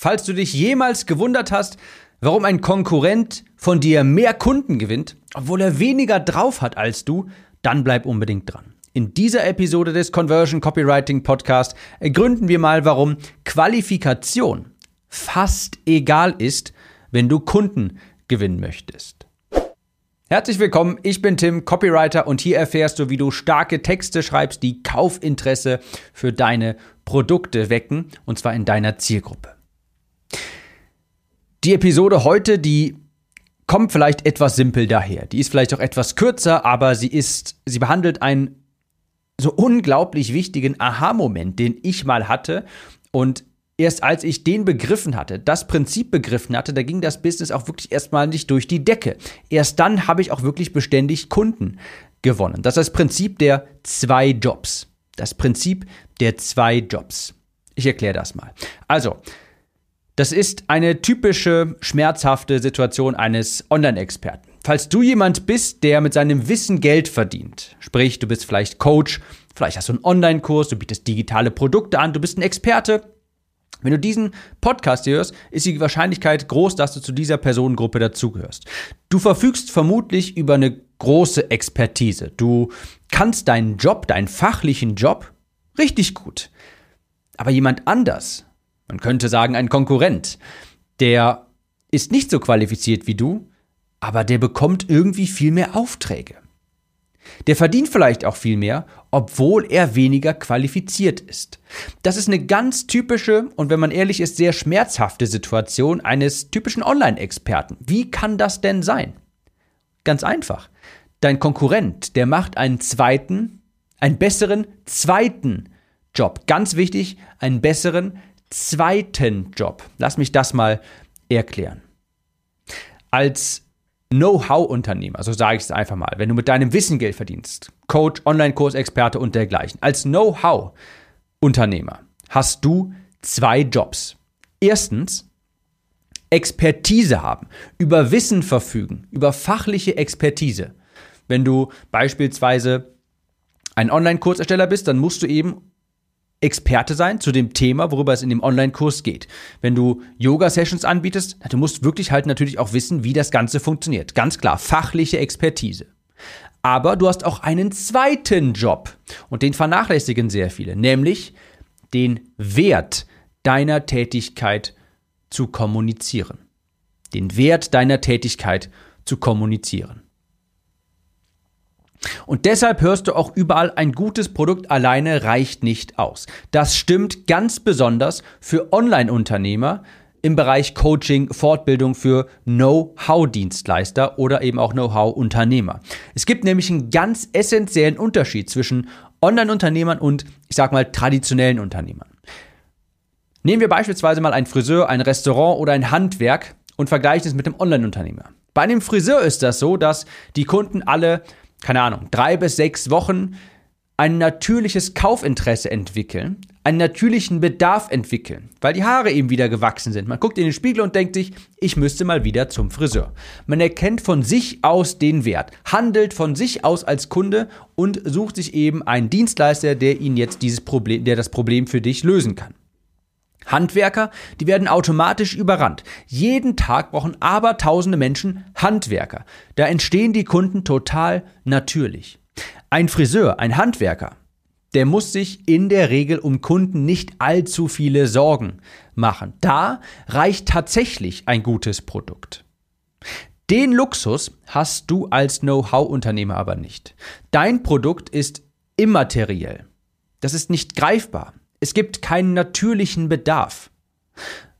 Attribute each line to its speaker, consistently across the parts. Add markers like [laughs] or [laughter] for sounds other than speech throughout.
Speaker 1: Falls du dich jemals gewundert hast, warum ein Konkurrent von dir mehr Kunden gewinnt, obwohl er weniger drauf hat als du, dann bleib unbedingt dran. In dieser Episode des Conversion Copywriting Podcast ergründen wir mal, warum Qualifikation fast egal ist, wenn du Kunden gewinnen möchtest. Herzlich willkommen, ich bin Tim, Copywriter und hier erfährst du, wie du starke Texte schreibst, die Kaufinteresse für deine Produkte wecken, und zwar in deiner Zielgruppe. Die Episode heute, die kommt vielleicht etwas simpel daher. Die ist vielleicht auch etwas kürzer, aber sie ist, sie behandelt einen so unglaublich wichtigen Aha-Moment, den ich mal hatte. Und erst als ich den begriffen hatte, das Prinzip begriffen hatte, da ging das Business auch wirklich erstmal nicht durch die Decke. Erst dann habe ich auch wirklich beständig Kunden gewonnen. Das ist das Prinzip der zwei Jobs. Das Prinzip der zwei Jobs. Ich erkläre das mal. Also, das ist eine typische schmerzhafte Situation eines Online-Experten. Falls du jemand bist, der mit seinem Wissen Geld verdient, sprich du bist vielleicht Coach, vielleicht hast du einen Online-Kurs, du bietest digitale Produkte an, du bist ein Experte, wenn du diesen Podcast hörst, ist die Wahrscheinlichkeit groß, dass du zu dieser Personengruppe dazugehörst. Du verfügst vermutlich über eine große Expertise. Du kannst deinen Job, deinen fachlichen Job richtig gut. Aber jemand anders man könnte sagen, ein Konkurrent, der ist nicht so qualifiziert wie du, aber der bekommt irgendwie viel mehr Aufträge. Der verdient vielleicht auch viel mehr, obwohl er weniger qualifiziert ist. Das ist eine ganz typische und wenn man ehrlich ist, sehr schmerzhafte Situation eines typischen Online-Experten. Wie kann das denn sein? Ganz einfach. Dein Konkurrent, der macht einen zweiten, einen besseren zweiten Job. Ganz wichtig, einen besseren zweiten Job. Lass mich das mal erklären. Als Know-how-Unternehmer, so sage ich es einfach mal, wenn du mit deinem Wissen Geld verdienst, Coach, Online-Kursexperte und dergleichen, als Know-how-Unternehmer hast du zwei Jobs. Erstens, Expertise haben, über Wissen verfügen, über fachliche Expertise. Wenn du beispielsweise ein Online-Kursersteller bist, dann musst du eben Experte sein zu dem Thema, worüber es in dem Online-Kurs geht. Wenn du Yoga-Sessions anbietest, du musst wirklich halt natürlich auch wissen, wie das Ganze funktioniert. Ganz klar, fachliche Expertise. Aber du hast auch einen zweiten Job und den vernachlässigen sehr viele, nämlich den Wert deiner Tätigkeit zu kommunizieren. Den Wert deiner Tätigkeit zu kommunizieren. Und deshalb hörst du auch überall, ein gutes Produkt alleine reicht nicht aus. Das stimmt ganz besonders für Online-Unternehmer im Bereich Coaching, Fortbildung für Know-how-Dienstleister oder eben auch Know-how-Unternehmer. Es gibt nämlich einen ganz essentiellen Unterschied zwischen Online-Unternehmern und, ich sag mal, traditionellen Unternehmern. Nehmen wir beispielsweise mal ein Friseur, ein Restaurant oder ein Handwerk und vergleichen es mit dem Online-Unternehmer. Bei einem Friseur ist das so, dass die Kunden alle keine Ahnung, drei bis sechs Wochen ein natürliches Kaufinteresse entwickeln, einen natürlichen Bedarf entwickeln, weil die Haare eben wieder gewachsen sind. Man guckt in den Spiegel und denkt sich, ich müsste mal wieder zum Friseur. Man erkennt von sich aus den Wert, handelt von sich aus als Kunde und sucht sich eben einen Dienstleister, der ihn jetzt dieses Problem, der das Problem für dich lösen kann. Handwerker, die werden automatisch überrannt. Jeden Tag brauchen aber tausende Menschen Handwerker. Da entstehen die Kunden total natürlich. Ein Friseur, ein Handwerker, der muss sich in der Regel um Kunden nicht allzu viele Sorgen machen. Da reicht tatsächlich ein gutes Produkt. Den Luxus hast du als Know-how-Unternehmer aber nicht. Dein Produkt ist immateriell. Das ist nicht greifbar. Es gibt keinen natürlichen Bedarf.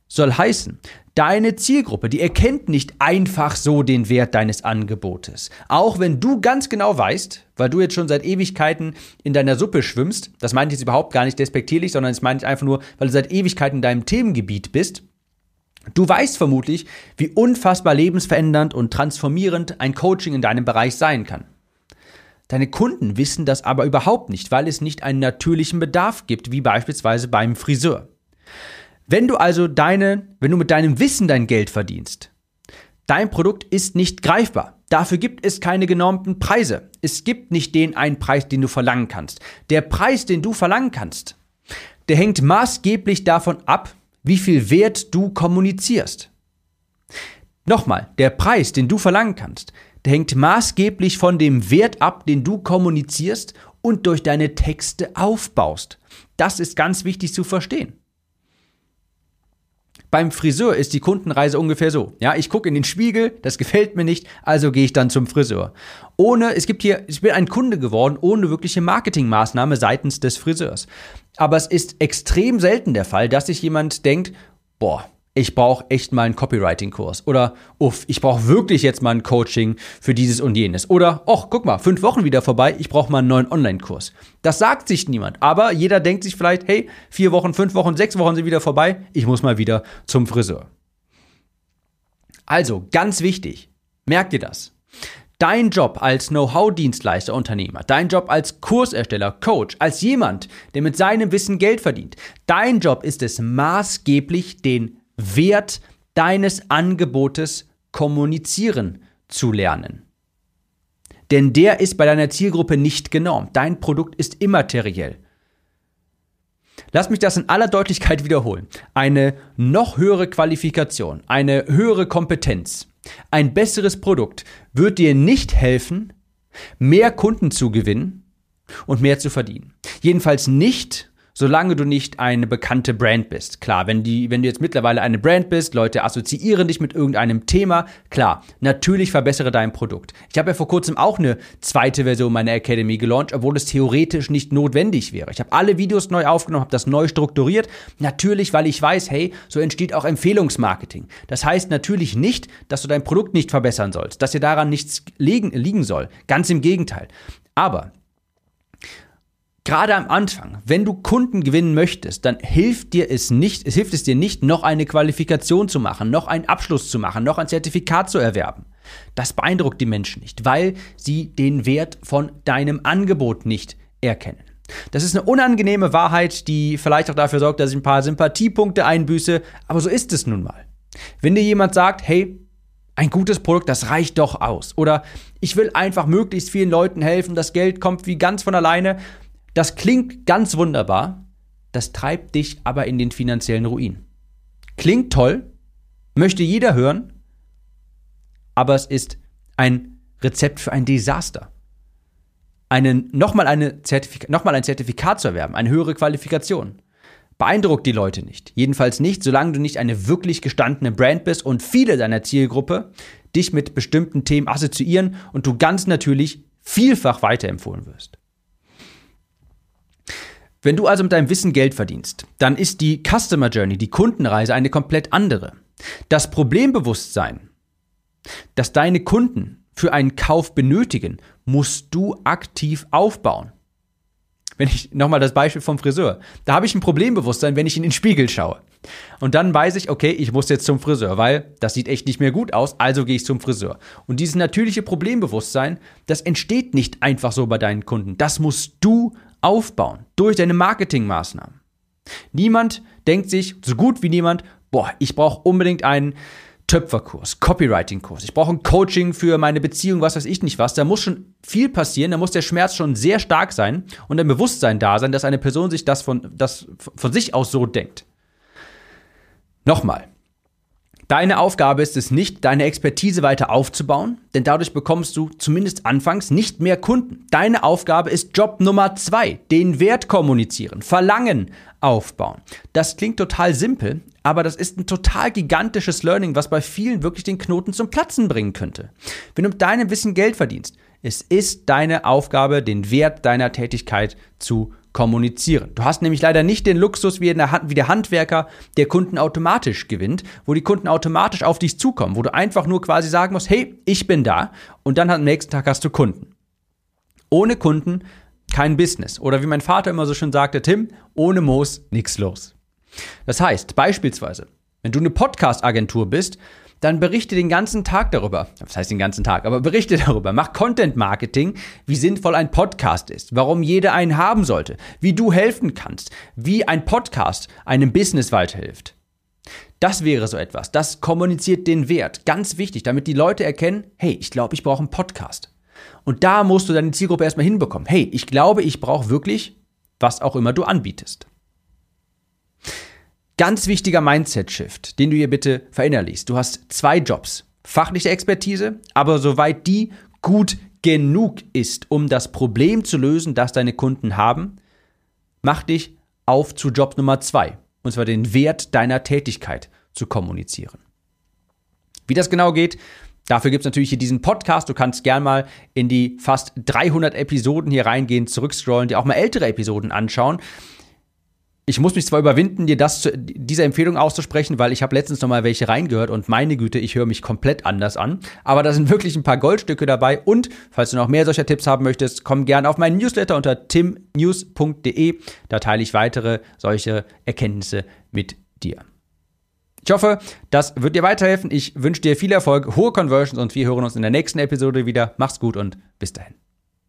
Speaker 1: Soll heißen, deine Zielgruppe, die erkennt nicht einfach so den Wert deines Angebotes. Auch wenn du ganz genau weißt, weil du jetzt schon seit Ewigkeiten in deiner Suppe schwimmst, das meine ich jetzt überhaupt gar nicht despektierlich, sondern das meine ich einfach nur, weil du seit Ewigkeiten in deinem Themengebiet bist, Du weißt vermutlich, wie unfassbar lebensverändernd und transformierend ein Coaching in deinem Bereich sein kann. Deine Kunden wissen das aber überhaupt nicht, weil es nicht einen natürlichen Bedarf gibt, wie beispielsweise beim Friseur. Wenn du also deine, wenn du mit deinem Wissen dein Geld verdienst, dein Produkt ist nicht greifbar. Dafür gibt es keine genormten Preise. Es gibt nicht den einen Preis, den du verlangen kannst. Der Preis, den du verlangen kannst, der hängt maßgeblich davon ab, wie viel Wert du kommunizierst. Nochmal, der Preis, den du verlangen kannst, hängt maßgeblich von dem Wert ab, den du kommunizierst und durch deine Texte aufbaust. Das ist ganz wichtig zu verstehen. Beim Friseur ist die Kundenreise ungefähr so. Ja, ich gucke in den Spiegel, das gefällt mir nicht, also gehe ich dann zum Friseur. Ohne, es gibt hier, ich bin ein Kunde geworden, ohne wirkliche Marketingmaßnahme seitens des Friseurs. Aber es ist extrem selten der Fall, dass sich jemand denkt, boah, ich brauche echt mal einen Copywriting-Kurs. Oder, uff, ich brauche wirklich jetzt mal ein Coaching für dieses und jenes. Oder, ach, guck mal, fünf Wochen wieder vorbei, ich brauche mal einen neuen Online-Kurs. Das sagt sich niemand. Aber jeder denkt sich vielleicht, hey, vier Wochen, fünf Wochen, sechs Wochen sind wieder vorbei, ich muss mal wieder zum Friseur. Also, ganz wichtig, merkt ihr das? Dein Job als Know-how-Dienstleister, Unternehmer, dein Job als Kursersteller, Coach, als jemand, der mit seinem Wissen Geld verdient, dein Job ist es maßgeblich, den Wert deines Angebotes kommunizieren zu lernen. Denn der ist bei deiner Zielgruppe nicht genormt. Dein Produkt ist immateriell. Lass mich das in aller Deutlichkeit wiederholen. Eine noch höhere Qualifikation, eine höhere Kompetenz, ein besseres Produkt wird dir nicht helfen, mehr Kunden zu gewinnen und mehr zu verdienen. Jedenfalls nicht, solange du nicht eine bekannte Brand bist. Klar, wenn, die, wenn du jetzt mittlerweile eine Brand bist, Leute assoziieren dich mit irgendeinem Thema, klar, natürlich verbessere dein Produkt. Ich habe ja vor kurzem auch eine zweite Version meiner Academy gelauncht, obwohl es theoretisch nicht notwendig wäre. Ich habe alle Videos neu aufgenommen, habe das neu strukturiert, natürlich, weil ich weiß, hey, so entsteht auch Empfehlungsmarketing. Das heißt natürlich nicht, dass du dein Produkt nicht verbessern sollst, dass dir daran nichts liegen, liegen soll. Ganz im Gegenteil. Aber Gerade am Anfang, wenn du Kunden gewinnen möchtest, dann hilft dir es nicht, es hilft es dir nicht, noch eine Qualifikation zu machen, noch einen Abschluss zu machen, noch ein Zertifikat zu erwerben. Das beeindruckt die Menschen nicht, weil sie den Wert von deinem Angebot nicht erkennen. Das ist eine unangenehme Wahrheit, die vielleicht auch dafür sorgt, dass ich ein paar Sympathiepunkte einbüße, aber so ist es nun mal. Wenn dir jemand sagt, hey, ein gutes Produkt, das reicht doch aus. Oder ich will einfach möglichst vielen Leuten helfen, das Geld kommt wie ganz von alleine, das klingt ganz wunderbar, das treibt dich aber in den finanziellen Ruin. Klingt toll, möchte jeder hören, aber es ist ein Rezept für ein Desaster. Einen, nochmal, eine Zertifika nochmal ein Zertifikat zu erwerben, eine höhere Qualifikation. Beeindruckt die Leute nicht. Jedenfalls nicht, solange du nicht eine wirklich gestandene Brand bist und viele deiner Zielgruppe dich mit bestimmten Themen assoziieren und du ganz natürlich vielfach weiterempfohlen wirst. Wenn du also mit deinem Wissen Geld verdienst, dann ist die Customer Journey, die Kundenreise eine komplett andere. Das Problembewusstsein, das deine Kunden für einen Kauf benötigen, musst du aktiv aufbauen. Wenn ich nochmal das Beispiel vom Friseur, da habe ich ein Problembewusstsein, wenn ich in den Spiegel schaue. Und dann weiß ich, okay, ich muss jetzt zum Friseur, weil das sieht echt nicht mehr gut aus, also gehe ich zum Friseur. Und dieses natürliche Problembewusstsein, das entsteht nicht einfach so bei deinen Kunden. Das musst du aufbauen durch deine Marketingmaßnahmen. Niemand denkt sich, so gut wie niemand, boah, ich brauche unbedingt einen Töpferkurs, Copywriting-Kurs, ich brauche ein Coaching für meine Beziehung, was weiß ich nicht was. Da muss schon viel passieren, da muss der Schmerz schon sehr stark sein und ein Bewusstsein da sein, dass eine Person sich das von, das von sich aus so denkt. Nochmal, Deine Aufgabe ist es nicht, deine Expertise weiter aufzubauen, denn dadurch bekommst du zumindest anfangs nicht mehr Kunden. Deine Aufgabe ist Job Nummer zwei, den Wert kommunizieren, Verlangen aufbauen. Das klingt total simpel, aber das ist ein total gigantisches Learning, was bei vielen wirklich den Knoten zum Platzen bringen könnte. Wenn du mit deinem Wissen Geld verdienst, es ist deine Aufgabe, den Wert deiner Tätigkeit zu kommunizieren. Du hast nämlich leider nicht den Luxus wie, der, wie der Handwerker, der Kunden automatisch gewinnt, wo die Kunden automatisch auf dich zukommen, wo du einfach nur quasi sagen musst, hey, ich bin da und dann am nächsten Tag hast du Kunden. Ohne Kunden kein Business. Oder wie mein Vater immer so schön sagte, Tim, ohne Moos nichts los. Das heißt, beispielsweise, wenn du eine Podcast-Agentur bist, dann berichte den ganzen Tag darüber. Das heißt den ganzen Tag, aber berichte [laughs] darüber. Mach Content Marketing, wie sinnvoll ein Podcast ist, warum jeder einen haben sollte, wie du helfen kannst, wie ein Podcast einem Business weiterhilft. Das wäre so etwas. Das kommuniziert den Wert. Ganz wichtig, damit die Leute erkennen, hey, ich glaube, ich brauche einen Podcast. Und da musst du deine Zielgruppe erstmal hinbekommen. Hey, ich glaube, ich brauche wirklich, was auch immer du anbietest. Ganz wichtiger Mindset-Shift, den du hier bitte verinnerlichst. Du hast zwei Jobs. Fachliche Expertise, aber soweit die gut genug ist, um das Problem zu lösen, das deine Kunden haben, mach dich auf zu Job Nummer zwei. Und zwar den Wert deiner Tätigkeit zu kommunizieren. Wie das genau geht, Dafür gibt es natürlich hier diesen Podcast. Du kannst gern mal in die fast 300 Episoden hier reingehen, zurückscrollen, dir auch mal ältere Episoden anschauen. Ich muss mich zwar überwinden, dir das zu, diese Empfehlung auszusprechen, weil ich habe letztens noch mal welche reingehört und meine Güte, ich höre mich komplett anders an. Aber da sind wirklich ein paar Goldstücke dabei und falls du noch mehr solcher Tipps haben möchtest, komm gerne auf meinen Newsletter unter timnews.de. Da teile ich weitere solche Erkenntnisse mit dir. Ich hoffe, das wird dir weiterhelfen. Ich wünsche dir viel Erfolg, hohe Conversions und wir hören uns in der nächsten Episode wieder. Mach's gut und bis dahin.